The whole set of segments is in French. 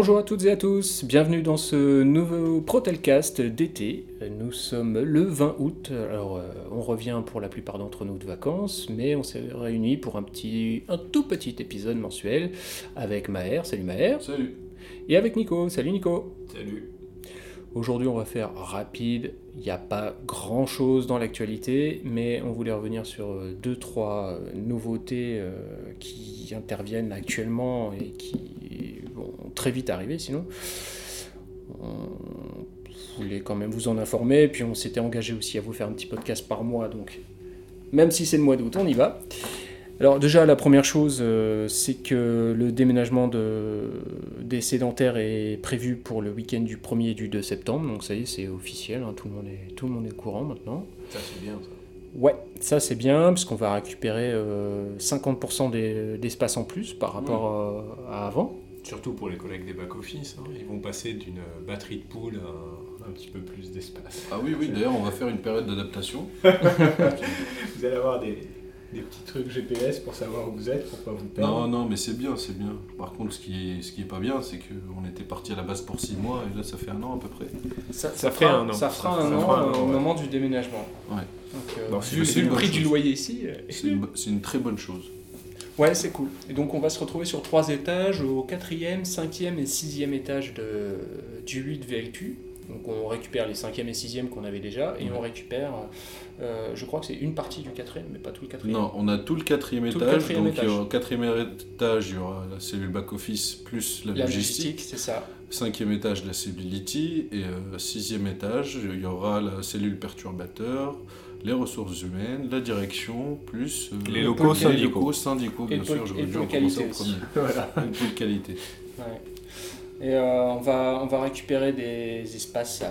Bonjour à toutes et à tous, bienvenue dans ce nouveau Protelcast d'été. Nous sommes le 20 août, alors euh, on revient pour la plupart d'entre nous de vacances, mais on s'est réunis pour un petit, un tout petit épisode mensuel avec Maher, salut Maher, Salut. et avec Nico, salut Nico. Salut. Aujourd'hui on va faire rapide, il n'y a pas grand chose dans l'actualité, mais on voulait revenir sur euh, deux, trois euh, nouveautés euh, qui interviennent actuellement et qui très vite arriver sinon. On voulait quand même vous en informer, puis on s'était engagé aussi à vous faire un petit podcast par mois, donc même si c'est le mois d'août, on y va. Alors déjà, la première chose, euh, c'est que le déménagement de, des sédentaires est prévu pour le week-end du 1er et du 2 septembre, donc ça y est, c'est officiel, hein, tout, le monde est, tout le monde est au courant maintenant. Ça, c'est bien, ça. Ouais, ça c'est bien, parce qu'on va récupérer euh, 50% des- d'espace en plus par rapport euh, à avant. Surtout pour les collègues des back-office, hein. ils vont passer d'une batterie de poule à un, un petit peu plus d'espace. Ah oui, oui, d'ailleurs, on va faire une période d'adaptation. Vous allez avoir des, des petits trucs GPS pour savoir où vous êtes, pour pas vous perdre. Non, non, mais c'est bien, c'est bien. Par contre, ce qui est, ce qui est pas bien, c'est qu'on était parti à la base pour 6 mois, et là, ça fait un an à peu près. Ça, Ça fait un an. Ça fera Ça un fera an un an, au ouais. moment du déménagement. Ouais. Donc, euh, Non, vu, vu le prix du loyer ici, euh, C'est une, bo- c'est une très bonne chose. Ouais, c'est cool. Et donc on va se retrouver sur trois étages, au quatrième, cinquième et sixième étage de, du 8 VLQ. Donc on récupère les cinquième et sixième qu'on avait déjà, et on récupère, euh, je crois que c'est une partie du quatrième, mais pas tout le quatrième. Non, on a tout le quatrième Tout le étage. quatrième donc, étage. au quatrième étage, il y aura la cellule back-office plus la, La logistique. c'est ça. Cinquième étage, la cellulity. Et euh, sixième étage, il y aura la cellule perturbateur, les ressources humaines, la direction, plus euh, Les locaux les syndicaux. locaux syndicaux, bien sûr. commencer qualité au aussi. premier. Voilà. Et le pôle qualité. Ouais. Et euh, on, va, on va récupérer des espaces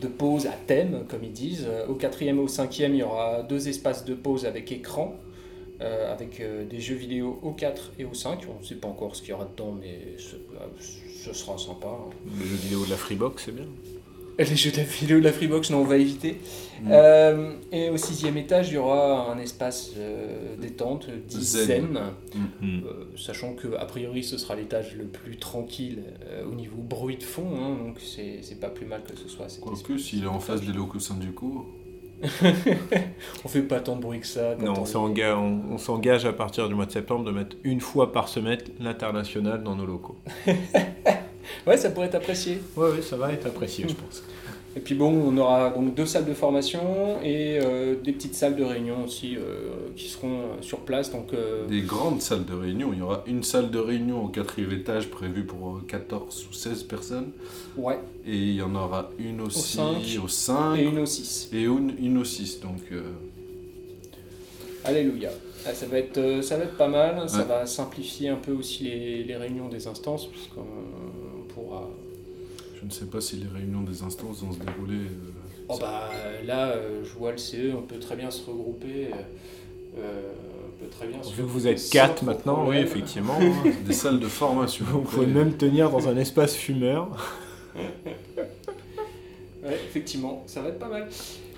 de pause à thème, comme ils disent. Au quatrième et au cinquième, il y aura deux espaces de pause avec écran, euh, avec euh, des jeux vidéo au 4 et au 5. On ne sait pas encore ce qu'il y aura dedans, mais ce, ce sera sympa. hein. Le jeu vidéo de la Freebox, c'est bien. Les jeux de vidéo de la Freebox, non, on va éviter. Mm. Euh, et au sixième étage, il y aura un espace euh, détente, dit Zen. zen. Hmm. Euh, sachant que a priori ce sera l'étage le plus tranquille euh, au niveau bruit de fond, hein, donc c'est c'est pas plus mal que ce soit. Quoique, s'il est en face des locaux syndicaux. On fait pas tant de bruit que ça. Non, on s'engage à partir du mois de septembre de mettre une fois par semaine l'international dans nos locaux. Ouais, ça pourrait être apprécié. Ouais, ouais, ça va être apprécié, je pense. Et puis bon, on aura donc deux salles de formation et euh, des petites salles de réunion aussi euh, qui seront euh, sur place. Donc euh, des grandes salles de réunion. Il y aura une salle de réunion au quatrième étage prévue pour euh, 14 ou 16 personnes. ouais, Et il y en aura une aussi au 5 et une au 6. et une, une au 6. Donc, euh, Alléluia. Ah, ça, va être, ça va être pas mal, ça va simplifier un peu aussi les, les réunions des instances, pourra... je ne sais pas si les réunions des instances vont se dérouler. euh, Oh bah là, euh, je vois le CE, on peut très bien se regrouper. euh, on peut très bien se Vu que vous êtes quatre maintenant, oui, effectivement. des salles de formation. Vous pouvez même tenir dans un espace fumeur. Ouais, effectivement, ça va être pas mal.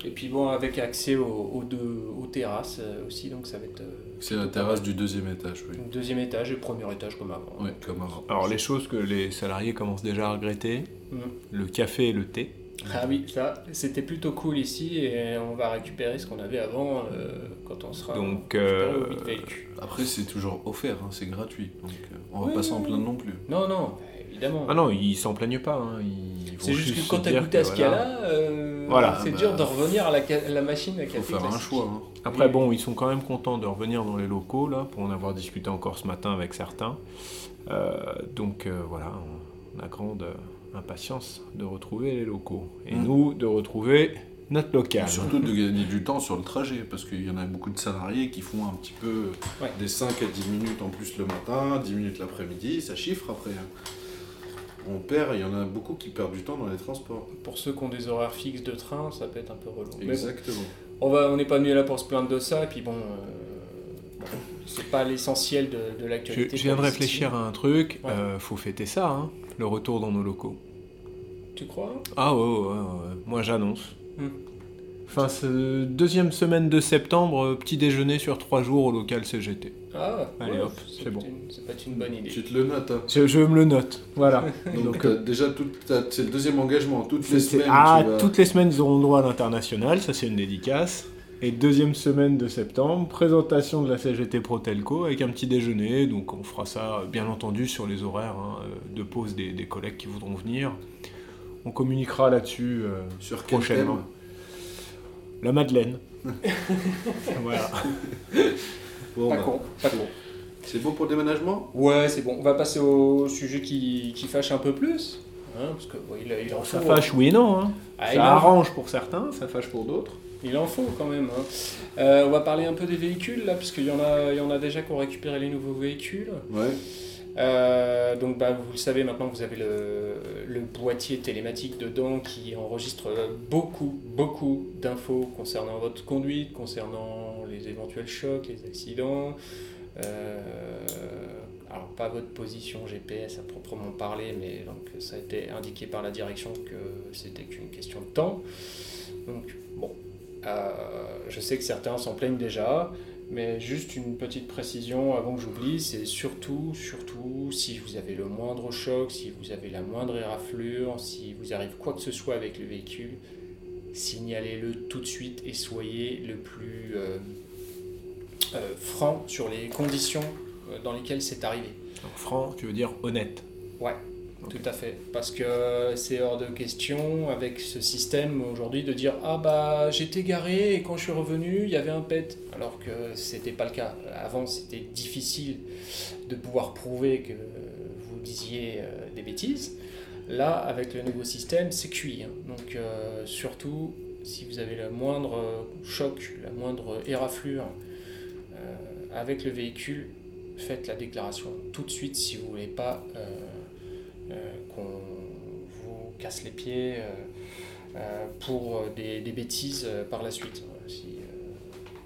Et puis bon, avec accès aux, aux deux, aux terrasses aussi, donc ça va être euh, C'est la terrasse du deuxième étage, oui. deuxième étage et premier étage comme avant. Oui, comme avant. Alors, les choses que les salariés commencent déjà à regretter, Mhm. le café et le thé. Ah oui, ça, c'était plutôt cool ici et on va récupérer ce qu'on avait avant euh, quand on sera Donc, récupéré euh, au 8 VLQ. Après, c'est toujours offert, hein, c'est gratuit. Donc, euh, on va Oui, pas s'en plaindre non plus. Non, non, évidemment. Ah non, ils s'en plaignent pas. hein, ils vont C'est juste que quand t'as dire goûté à ce qu'il y a là, euh, Voilà. c'est Bah, dur de revenir à la, ca- la machine à Il café. faut faire un choix. hein. Après, Oui. bon, ils sont quand même contents de revenir dans les locaux, là, pour en avoir discuté encore ce matin avec certains. Euh, donc euh, voilà, on a grande impatience de retrouver les locaux. Et Mm. nous, de retrouver notre Et local. surtout de gagner du temps sur le trajet, parce qu'il y en a beaucoup de salariés qui font un petit peu Ouais. des 5 à 10 minutes en plus le matin, 10 minutes l'après-midi, ça chiffre après. On perd, il y en a beaucoup qui perdent du temps dans les transports. Pour ceux qui ont des horaires fixes de train, ça peut être un peu relou. Bon, Exactement. on va, on n'est pas venu là pour se plaindre de ça, et puis bon, euh, bon, c'est pas l'essentiel de, de Je, l'actualité. je viens de réfléchir à un truc, Ouais. euh, faut fêter ça, hein, le retour dans nos locaux. Tu crois? Ah ouais, ouais, ouais, ouais. moi j'annonce. Hmm. Enfin, ce- deuxième semaine de septembre, euh, petit déjeuner sur trois jours au local CGT. Ah, Allez, ouais, hop, c'est bon. peut être une bonne idée. Tu te le notes. Hein. Je, je me le note, voilà. Donc, euh, déjà, c'est le deuxième engagement. Toutes les c'est- semaines, ah, vas- toutes les semaines, ils auront droit à l'international, ça c'est une dédicace. Et deuxième semaine de septembre, présentation de la CGT Protelco avec un petit déjeuner. Donc on fera ça, euh, bien entendu, sur les horaires hein, de pause des, des collègues qui voudront venir. On communiquera là-dessus euh, Sur quel prochainement. La Madeleine. voilà. Bon, Pas bah, con, pas con. C'est bon pour le déménagement? Ouais, c'est bon. On va passer au sujet qui, qui fâche un peu plus. hein, parce que bon, il, il en Ça faut. fâche, oui et non. hein. Ah, il ça en- arrange pour certains, ça fâche pour d'autres. Il en faut quand même. hein. Euh, on va parler un peu des véhicules là, parce qu'il y en a, il y en a déjà qui ont récupéré les nouveaux véhicules. Ouais. Euh, donc bah, vous le savez maintenant, vous avez le, boîtier télématique dedans qui enregistre beaucoup, beaucoup d'infos concernant votre conduite, concernant les éventuels chocs, les accidents. Euh, alors pas votre position GPS à proprement parler, mais donc ça a été indiqué par la direction que c'était qu'une question de temps. Donc bon, euh, je sais que certains s'en plaignent déjà. Mais juste une petite précision avant que j'oublie, c'est surtout, surtout, si vous avez le moindre choc, si vous avez la moindre éraflure, si vous arrive quoi que ce soit avec le véhicule, signalez-le tout de suite et soyez le plus euh, euh, franc sur les conditions euh, dans lesquelles c'est arrivé. Donc franc, tu veux dire honnête. Ouais, Tout à fait. Parce que c'est hors de question avec ce système aujourd'hui de dire Ah bah j'étais garé et quand je suis revenu il y avait un pet. Alors que c'était pas le cas. Avant c'était difficile de pouvoir prouver que vous disiez euh, des bêtises. Là avec le nouveau système c'est cuit. hein. Donc euh, surtout si vous avez le moindre choc, la moindre éraflure euh, avec le véhicule, faites la déclaration tout de suite si vous voulez pas qu'on vous casse les pieds euh, euh, pour euh, des, des bêtises euh, par la suite. Euh, Si euh,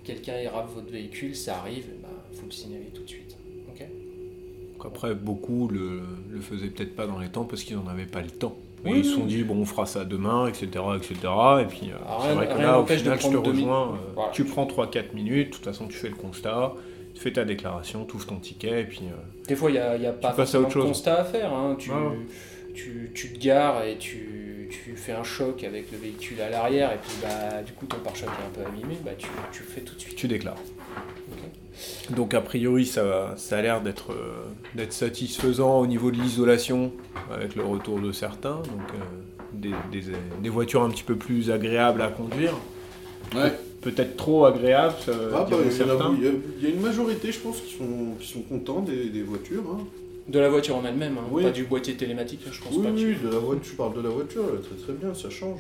quelqu'un érave votre véhicule, ça arrive, il faut le signaler tout de suite. Ok? Donc après, beaucoup le, le faisaient peut-être pas dans les temps parce qu'ils n'en avaient pas le temps. Et Oui, ils se sont dit, bon, on fera ça demain, etc. etc. Et puis, euh, Alors, c'est vrai que là, au final, je te rejoins. euh, Voilà. Tu prends 3-4 minutes, de toute façon, tu fais le constat, tu fais ta déclaration, tu ouvres ton ticket, et puis. euh, Des fois, il n'y a, y a pas forcément de constat à faire. hein. Tu, tu, tu te gares et tu, tu fais un choc avec le véhicule à l'arrière et puis bah, du coup ton pare-choc est un peu abîmé, bah, tu, tu le fais tout de suite. tu déclares. Donc a priori ça, ça a l'air d'être euh, d'être satisfaisant au niveau de l'isolation avec le retour de certains, donc euh, des, des- des voitures un petit peu plus agréables à conduire, Ouais. Peut-être trop agréables, ça, Ah, bah, il, y a, il y a- une majorité, je pense, qui sont, qui sont contents des, des voitures. hein. De la voiture en elle-même, hein, Oui. pas du boîtier télématique, je pense Oui, pas. que- oui, de la voiture, tu parles de la voiture, elle est très très bien, ça change.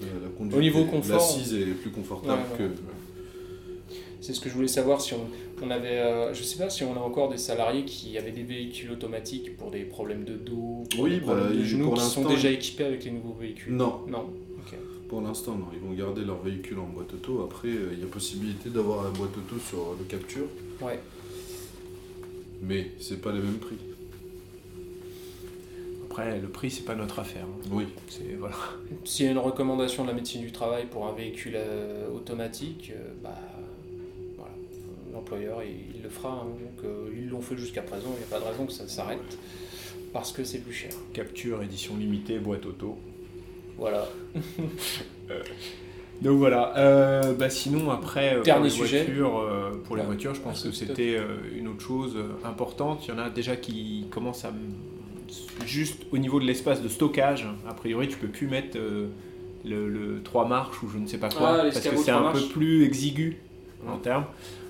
La, la conduite Au niveau est- confort. L'assise est plus confortable Ouais, ouais. que. C'est ce que je voulais savoir si on, on avait, euh, je sais pas si on a encore des salariés qui avaient des véhicules automatiques pour des problèmes de dos, pour Oui, des problèmes bah, de ils- genoux qui sont déjà équipés avec les nouveaux véhicules. Non, Non. Pour l'instant, non. Ils vont garder leur véhicule en boîte auto. Après, euh, il y a possibilité d'avoir la boîte auto sur le capture, Ouais. mais c'est pas les mêmes prix. Après le prix c'est pas notre affaire. hein. Oui. C'est voilà. S'il y a une recommandation de la médecine du travail pour un véhicule euh, automatique, euh, bah voilà, l'employeur il, il le fera. hein. donc euh, ils l'ont fait jusqu'à présent, il n'y a pas de raison que ça s'arrête parce que c'est plus cher. Capture édition limitée boîte auto. Voilà. Donc voilà. Euh, bah sinon après euh, Dernier pour les sujet. voitures, euh, pour les Ouais. voitures, je pense Ah, que c'était euh, une autre chose importante. Il y en a déjà qui commencent à juste au niveau de l'espace de stockage. A priori, tu peux plus mettre euh, le, le 3 marches ou je ne sais pas quoi Ah, parce que c'est un peu plus exigu en Ouais. termes.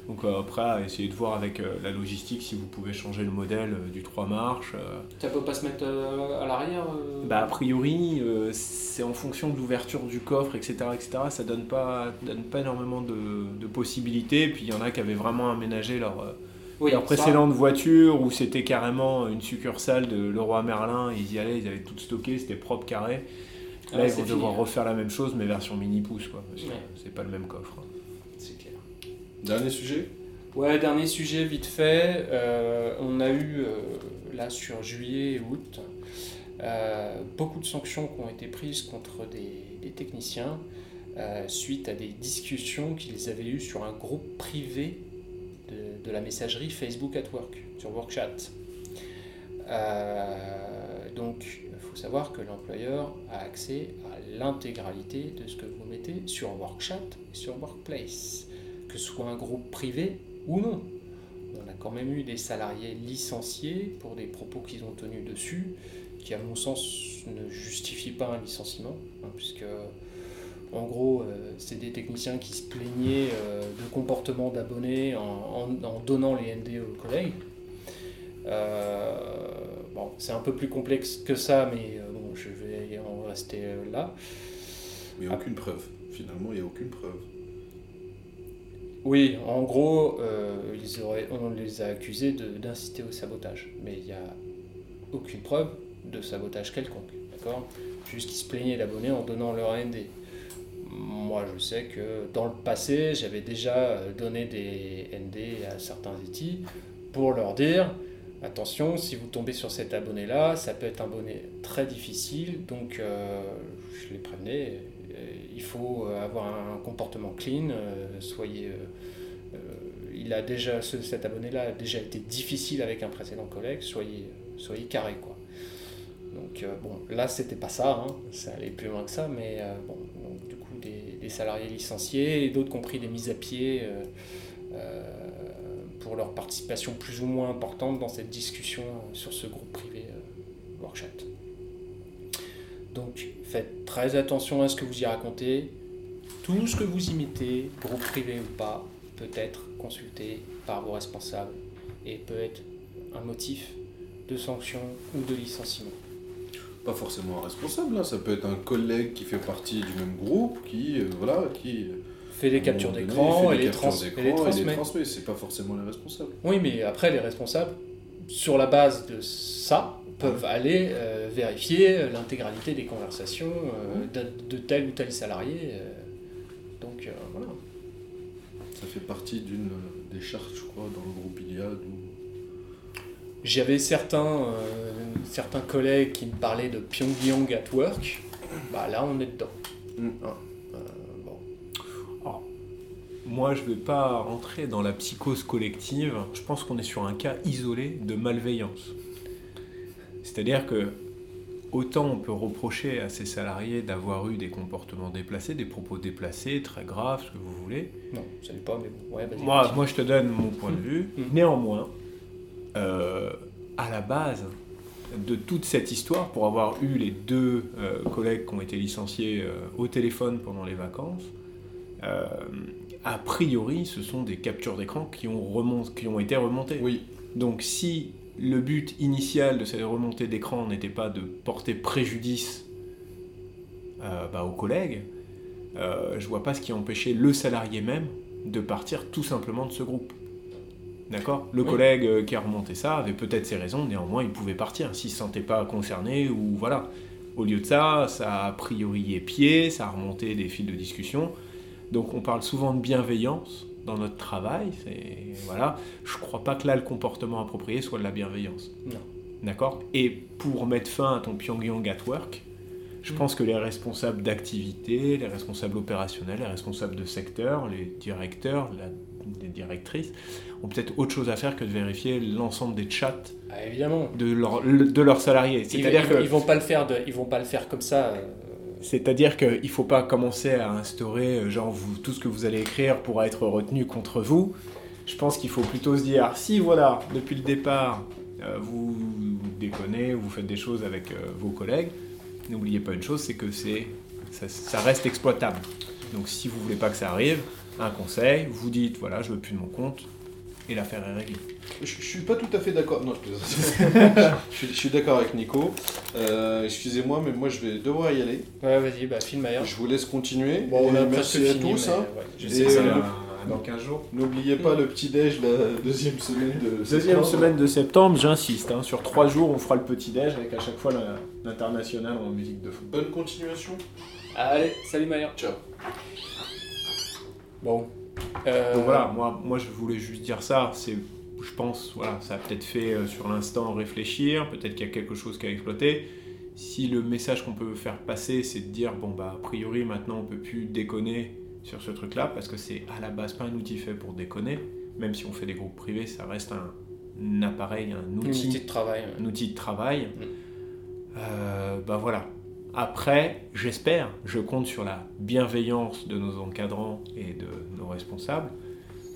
Donc euh, après, à essayer de voir avec euh, la logistique si vous pouvez changer le modèle euh, du 3 marches. Ça peut pas se mettre à l'arrière bah, a priori, c'est en fonction de l'ouverture du coffre, etc. etc. ça donne pas, donne pas énormément de, de possibilités. Puis il y en a qui avaient vraiment aménagé leur, oui, leur ça- précédente voiture où c'était carrément une succursale de Leroy Merlin. Ils y allaient, ils avaient tout stocké, c'était propre carré. Là, Ah, ils c'est vont devoir hein. refaire la même chose, mais version mini pouce, quoi. Parce que Ouais. c'est pas le même coffre. Dernier sujet? Ouais, dernier sujet vite fait. Euh, on a eu, euh, là, sur juillet et août, euh, beaucoup de sanctions qui ont été prises contre des, techniciens suite à des discussions qu'ils avaient eues sur un groupe privé de, de la messagerie Facebook at Work, sur WorkChat. Donc, il faut savoir que l'employeur a accès à l'intégralité de ce que vous mettez sur WorkChat et sur Workplace, que ce soit un groupe privé ou non. On a quand même eu des salariés licenciés pour des propos qu'ils ont tenus dessus, qui à mon sens ne justifient pas un licenciement, hein, puisque en gros, euh, c'est des techniciens qui se plaignaient euh, de comportement d'abonnés en, donnant les ND aux collègues. Euh, bon, c'est un peu plus complexe que ça, mais bon, je vais en rester là. Mais aucune preuve. Finalement, il n'y a aucune preuve. Oui, en gros, euh, on les a accusés d'inciter au sabotage, mais il n'y a aucune preuve de sabotage quelconque, d'accord? Juste qu'ils se plaignaient d'abonnés en donnant leur ND. Moi, je sais que dans le passé, j'avais déjà euh, donné des ND à certains ETI pour leur dire attention, si vous tombez sur cet abonné-là, ça peut être un abonné très difficile, donc euh, je les prévenais. Il faut euh, avoir un comportement clean, euh, soyez. euh, il a déjà, ce- cet abonné-là a déjà été difficile avec un précédent collègue, soyez, soyez carré quoi. Donc bon, là c'était pas ça, hein, ça allait plus loin que ça, mais bon, du coup des, salariés licenciés et d'autres compris des mises à pied pour leur participation plus ou moins importante dans cette discussion sur ce groupe privé WorkChat. Donc faites très attention à ce que vous y racontez. Tout ce que vous y mettez, groupe privé ou pas, peut être consulté par vos responsables et peut être un motif de sanction ou de licenciement. Pas forcément un responsable, hein. ça peut être un collègue qui fait partie du même groupe, qui, euh, voilà, qui... Fait des captures d'écran et les, trans- et les et les transmet. transmet. C'est pas forcément les responsables. Oui, mais après, les responsables, sur la base de ça, peuvent aller euh, vérifier euh, l'intégralité des conversations euh, de, de tel ou tel salarié. euh. donc euh, voilà. Ça fait partie d'une des chartes, je crois, dans le groupe Iliad. Où... J'avais certains, euh, certains collègues qui me parlaient de Pyongyang at work. Bah là, on est dedans. Mm. Hein. Euh, bon. Moi, je vais pas rentrer dans la psychose collective. Je pense qu'on est sur un cas isolé de malveillance. C'est-à-dire que autant on peut reprocher à ces salariés d'avoir eu des comportements déplacés, des propos déplacés, très graves, ce que vous voulez. Non, je savais pas, mais bon. Ouais, Moi, moi, je te donne mon point de vue. Mhm. Néanmoins, euh, à la base de toute cette histoire, pour avoir eu les deux euh, collègues qui ont été licenciés euh, au téléphone pendant les vacances, a priori, ce sont des captures d'écran qui, ont remont- qui ont été remontées. Oui, Donc si le but initial de ces remontées d'écran n'était pas de porter préjudice euh, bah, aux collègues, euh, je vois pas ce qui empêchait le salarié même de partir tout simplement de ce groupe. D'accord? Le Oui. collègue euh, qui a remonté ça avait peut-être ses raisons, néanmoins il pouvait partir s'il se sentait pas concerné ou voilà. Au lieu de ça, ça a a priori épié, ça a remonté des fils de discussion. Donc on parle souvent de bienveillance dans notre travail. Voilà. Je crois pas que là le comportement approprié soit de la bienveillance. Non. D'accord? Et pour mettre fin à ton Pyongyang at work, je pense que les responsables d'activité, les responsables opérationnels, les responsables de secteur, les directeurs, la- les directrices, ont peut-être autre chose à faire que de vérifier l'ensemble des chats Ah, évidemment. de, leur- de leurs salariés. C'est-à-dire ils- que ils vont pas le faire de, ils vont pas le faire comme ça. euh, c'est-à-dire qu'il ne faut pas commencer à instaurer, euh, genre, tout ce que vous allez écrire pourra être retenu contre vous. Je pense qu'il faut plutôt se dire, si voilà, depuis le départ, euh, vous déconnez, vous faites des choses avec euh, vos collègues, n'oubliez pas une chose, c'est que c'est, ça, ça reste exploitable. Donc si vous voulez pas que ça arrive, un conseil, vous dites, voilà, je veux plus de mon compte, et l'affaire est réglée. je, je suis pas tout à fait d'accord. Non, je plaisante. je suis, je suis d'accord avec Nico. Euh, Excusez-moi, mais moi je vais devoir y aller. Ouais, vas-y, bah filme ailleurs. Je vous laisse continuer. Bon, on a merci à fini, tous. hein. ouais. Je Et sais que c'est dans- dans 15 jours. N'oubliez pas le petit-déj la deuxième semaine de Deuxième septembre. semaine de septembre, j'insiste, hein, sur trois jours, on fera le petit-déj avec à chaque fois l'international en musique de fond. Bonne continuation. Allez, salut Maillard. Ciao. Bon. Euh, Donc voilà, moi, moi je voulais juste dire ça, c'est, je pense, voilà, ça a peut-être fait euh, sur l'instant réfléchir, peut-être qu'il y a quelque chose qui a exploité. si le message qu'on peut faire passer, c'est de dire, bon, bah, a priori, maintenant, on peut plus déconner sur ce truc-là, parce que c'est à la base pas un outil fait pour déconner, même si on fait des groupes privés, ça reste un, appareil, un outil, de travail. Un outil de travail. Euh, bah voilà. Après, j'espère, je compte sur la bienveillance de nos encadrants et de nos responsables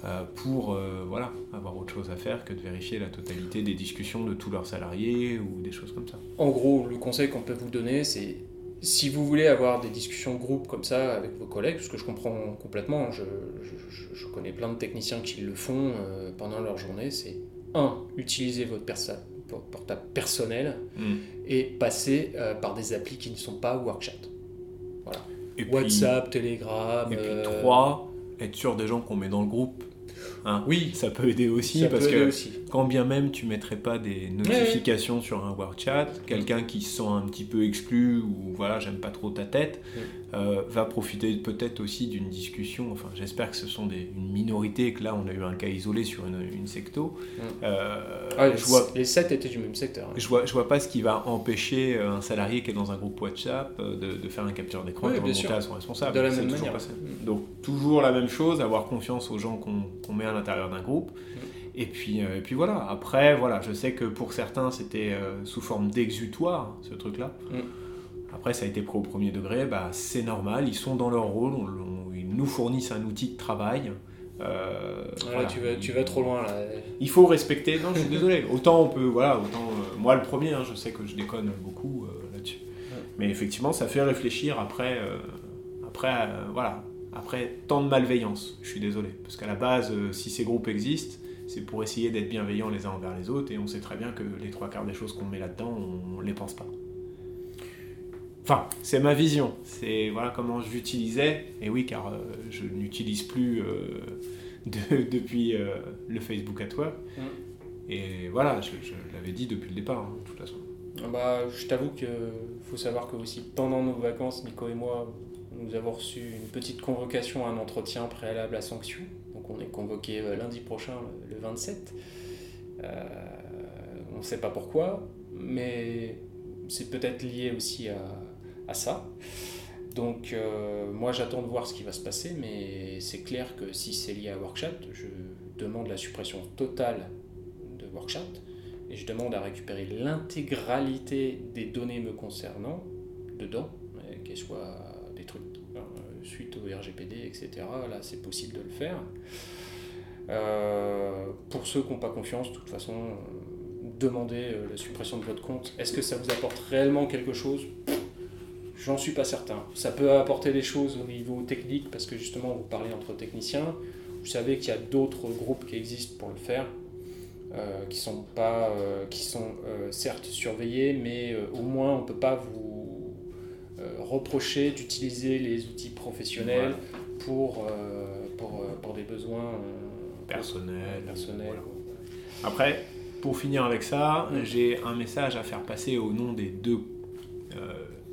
euh, pour euh, voilà, avoir autre chose à faire que de vérifier la totalité des discussions de tous leurs salariés ou des choses comme ça. En gros, le conseil qu'on peut vous donner, c'est si vous voulez avoir des discussions de groupe comme ça avec vos collègues, ce que je comprends complètement, je, connais plein de techniciens qui le font euh, pendant leur journée, c'est un, utiliser votre portable personnel mm. et passer par des applis qui ne sont pas WorkChat. Voilà. WhatsApp, Telegram. Et puis trois, être sûr des gens qu'on met dans le groupe Hein. oui, ça peut aider aussi parce que quand bien même tu mettrais pas des notifications sur un WordChat, quelqu'un qui se sent un petit peu exclu ou voilà, j'aime pas trop ta tête, euh, va profiter peut-être aussi d'une discussion. Enfin, j'espère que ce sont des, une minorité et que là on a eu un cas isolé sur une, une secto. Euh, ah, les, je vois, les sept étaient du même secteur. Hein. Je vois, je vois pas ce qui va empêcher un salarié qui est dans un groupe WhatsApp euh, de, de faire un capture d'écran et de remonter à son responsable. De la même manière. Donc toujours la même chose, avoir confiance aux gens qu'on met à l'intérieur d'un groupe. Mm. Et puis, euh, et puis voilà. Après, voilà, je sais que pour certains, c'était euh, sous forme d'exutoire, ce truc-là. Mm. Après, ça a été pris au premier degré, bah, c'est normal, ils sont dans leur rôle, ils nous fournissent un outil de travail. Euh, tu, vas, tu, vas, trop loin là. Il faut respecter. Non, je suis désolé. Autant on peut, voilà, autant moi le premier, hein, je sais que je déconne beaucoup là-dessus. Mais effectivement, ça fait réfléchir après, après, voilà, après, tant de malveillance, je suis désolé. Parce qu'à la base, si ces groupes existent, c'est pour essayer d'être bienveillants les uns envers les autres, et on sait très bien que les trois quarts des choses qu'on met là-dedans, on ne les pense pas. Enfin, c'est ma vision. C'est voilà comment j'utilisais. Et oui, car euh, je n'utilise plus euh, depuis le Facebook at Work. Mmh. Et voilà, je, l'avais dit depuis le départ, hein, de toute façon. Ah bah, je t'avoue qu'il faut savoir que aussi pendant nos vacances, Nico et moi, nous avons reçu une petite convocation à un entretien préalable à sanction. On est convoqué euh, lundi prochain, le 27. Euh, on ne sait pas pourquoi, mais c'est peut-être lié aussi à, ça. Donc euh, moi j'attends de voir ce qui va se passer, mais c'est clair que si c'est lié à WorkChat, je demande la suppression totale de WorkChat et je demande à récupérer l'intégralité des données me concernant dedans, qu'elles soient suite au RGPD, etc. Là, c'est possible de le faire. Euh, pour ceux qui n'ont pas confiance, de toute façon, euh, demandez euh, la suppression de votre compte. Est-ce que ça vous apporte réellement quelque chose? J'en suis pas certain. Ça peut apporter des choses au niveau technique, parce que justement, vous parlez entre techniciens. Vous savez qu'il y a d'autres groupes qui existent pour le faire, qui sont pas, qui sont certes surveillés, mais au moins on peut pas vous reprocher d'utiliser les outils professionnels pour, euh, pour, euh, pour, des besoins personnels. personnels Après, pour finir avec ça, mm. j'ai un message à faire passer au nom des deux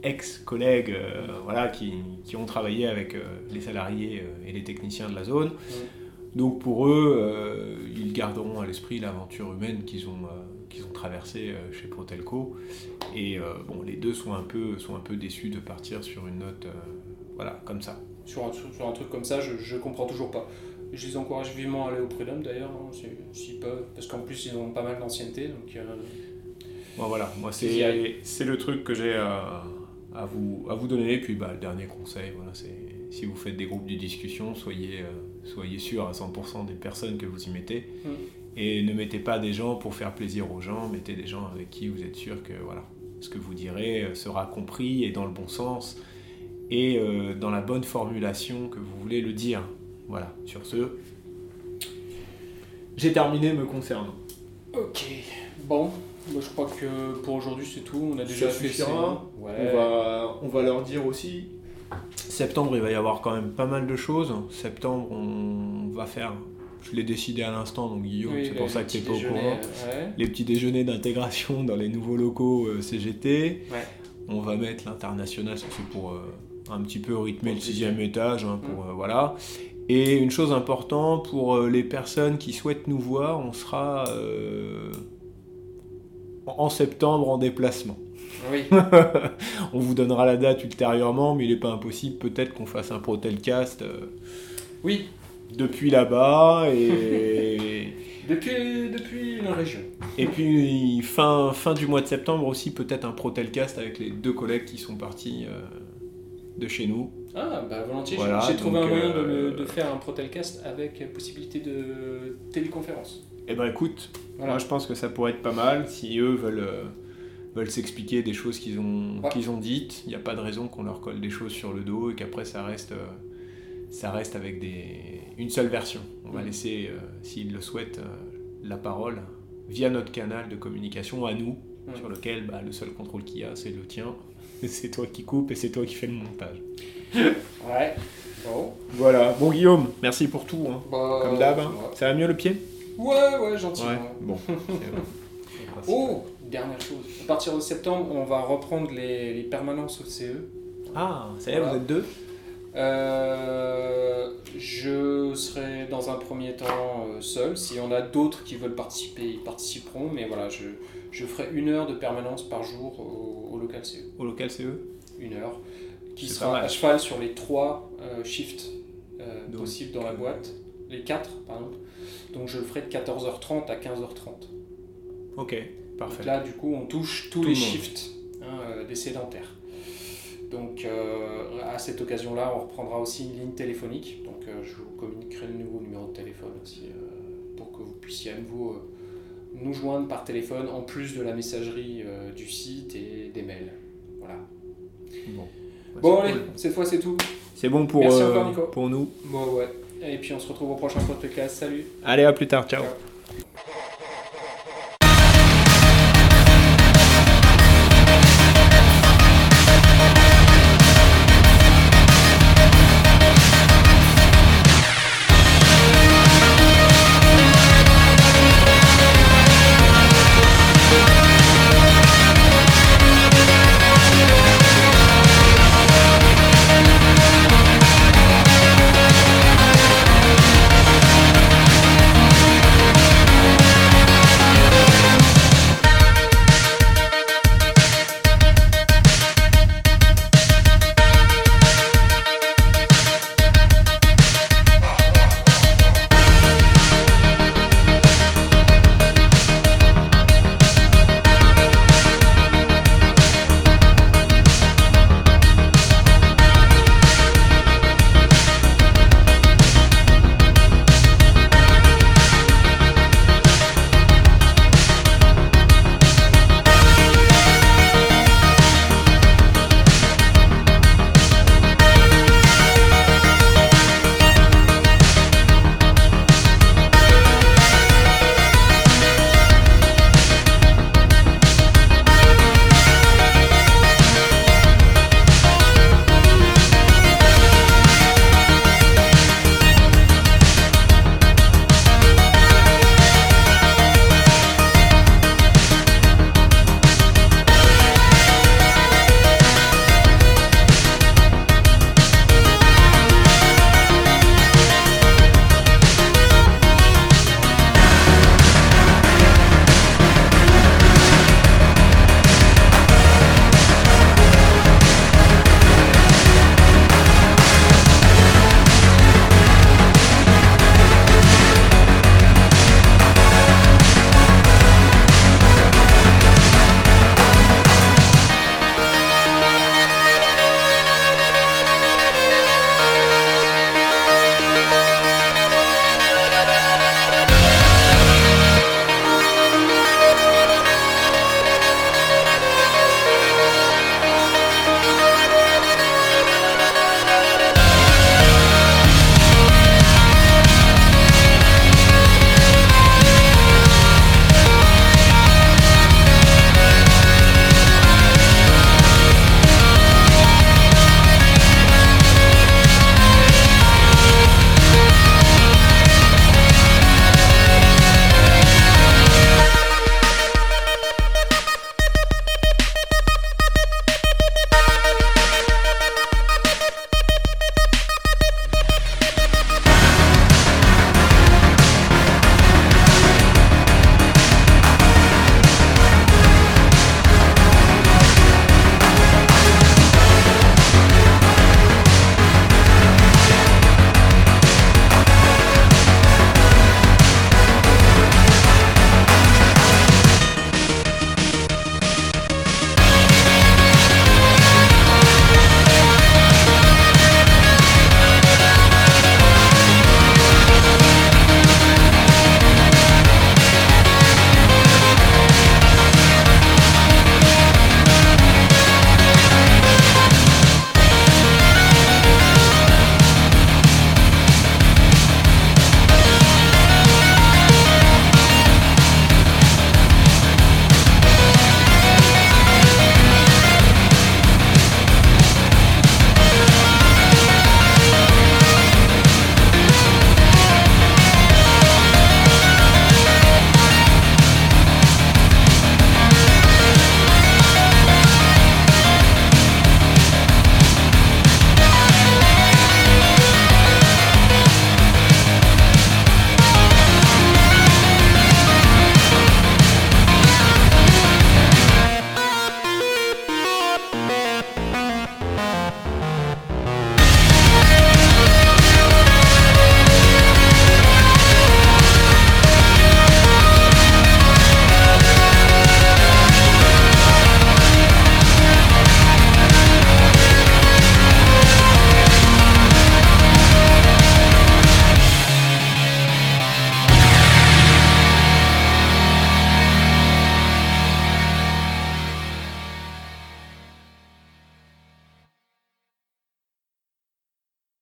ex-collègues voilà, qui, qui, ont travaillé avec les salariés et les techniciens de la zone. Mm. Donc pour eux, ils garderont à l'esprit l'aventure humaine qu'ils ont, qu'ils ont traversée chez Protelco. Et euh, bon, les deux sont un, peu, sont un peu déçus de partir sur une note, euh, voilà, comme ça. Sur un, sur un, truc comme ça, je, je comprends toujours pas. Je les encourage vivement à aller au prud'homme d'ailleurs, hein, s'ils peuvent, parce qu'en plus ils ont pas mal d'ancienneté. Donc, euh, bon, voilà, moi c'est le truc que j'ai à, à, vous, à vous donner. Et puis bah, le dernier conseil, voilà, c'est si vous faites des groupes de discussion, soyez, soyez sûr à 100% des personnes que vous y mettez. Mm. Et ne mettez pas des gens pour faire plaisir aux gens, mettez des gens avec qui vous êtes sûr que voilà, ce que vous direz euh, sera compris et dans le bon sens et euh, dans la bonne formulation que vous voulez le dire. Voilà, sur ce, j'ai terminé me concernant. Ok, bon, je crois que pour aujourd'hui c'est tout. On a déjà fait ça. On, va, on va leur dire aussi. Septembre, il va y avoir quand même pas mal de choses. Septembre, on va faire je l'ai décidé à l'instant, donc Guillaume, c'est pour ça que tu n'es pas au courant. Les petits déjeuners d'intégration dans les nouveaux locaux euh, CGT. On va mettre l'international, c'est pour euh, un petit peu rythmer le sixième étage. Hein, pour, mm. euh, voilà. Et une chose importante, pour les personnes qui souhaitent nous voir, on sera en septembre en déplacement. Oui. On vous donnera la date ultérieurement, mais il n'est pas impossible peut-être qu'on fasse un Protelcast euh, Oui, depuis là-bas et. depuis, depuis une région. Et puis fin, fin du mois de septembre aussi, peut-être un Protelcast avec les deux collègues qui sont partis euh, de chez nous. Ah, bah volontiers. J'ai- Voilà, J'ai trouvé un moyen de, euh, de faire un Protelcast avec possibilité de téléconférence. Eh ben écoute, Voilà. moi je pense que ça pourrait être pas mal si eux veulent, euh, veulent s'expliquer des choses qu'ils ont, Ouais. qu'ils ont dites. Il n'y a pas de raison qu'on leur colle des choses sur le dos et qu'après ça reste, ça reste avec des, une seule version. On va Mhm. laisser, euh, s'ils le souhaitent, euh, la parole via notre canal de communication à nous, Mhm. sur lequel bah, le seul contrôle qu'il y a c'est le tien. C'est toi qui coupes et c'est toi qui fais le montage. Ouais. Bon. Voilà. Bon Guillaume, merci pour tout. hein. Bah, Comme d'hab. hein. ouais. Ça va mieux le pied? Ouais, ouais, gentiment. Bon. Oh, dernière chose. À partir de septembre, on va reprendre les, les permanences au CE. Ah, ça y est, Voilà. vous êtes deux? Euh, je serai dans un premier temps euh, seul. S'il y en a d'autres qui veulent participer, ils participeront. Mais voilà, je, je ferai une heure de permanence par jour au, au local CE. Au local CE Une heure. Qui sera à cheval sur les trois euh, shifts euh, Donc, possibles dans la boîte. Les quatre, pardon. Donc je le ferai de 14h30 à 15h30. Ok, parfait. Donc là, du coup, on touche tous Tout les le shifts hein, des sédentaires. Donc, euh, à cette occasion-là, on reprendra aussi une ligne téléphonique. Donc, euh, je vous communiquerai le nouveau numéro de téléphone aussi euh, pour que vous puissiez à nouveau nous joindre par téléphone en plus de la messagerie euh, du site et des mails. Voilà. Bon, allez, cool. cette fois, c'est tout. C'est bon pour, Merci euh, encore, Nico. pour nous. Bon, ouais. Et puis, on se retrouve au prochain podcast. Salut. Allez, à plus tard. Ciao. Ciao.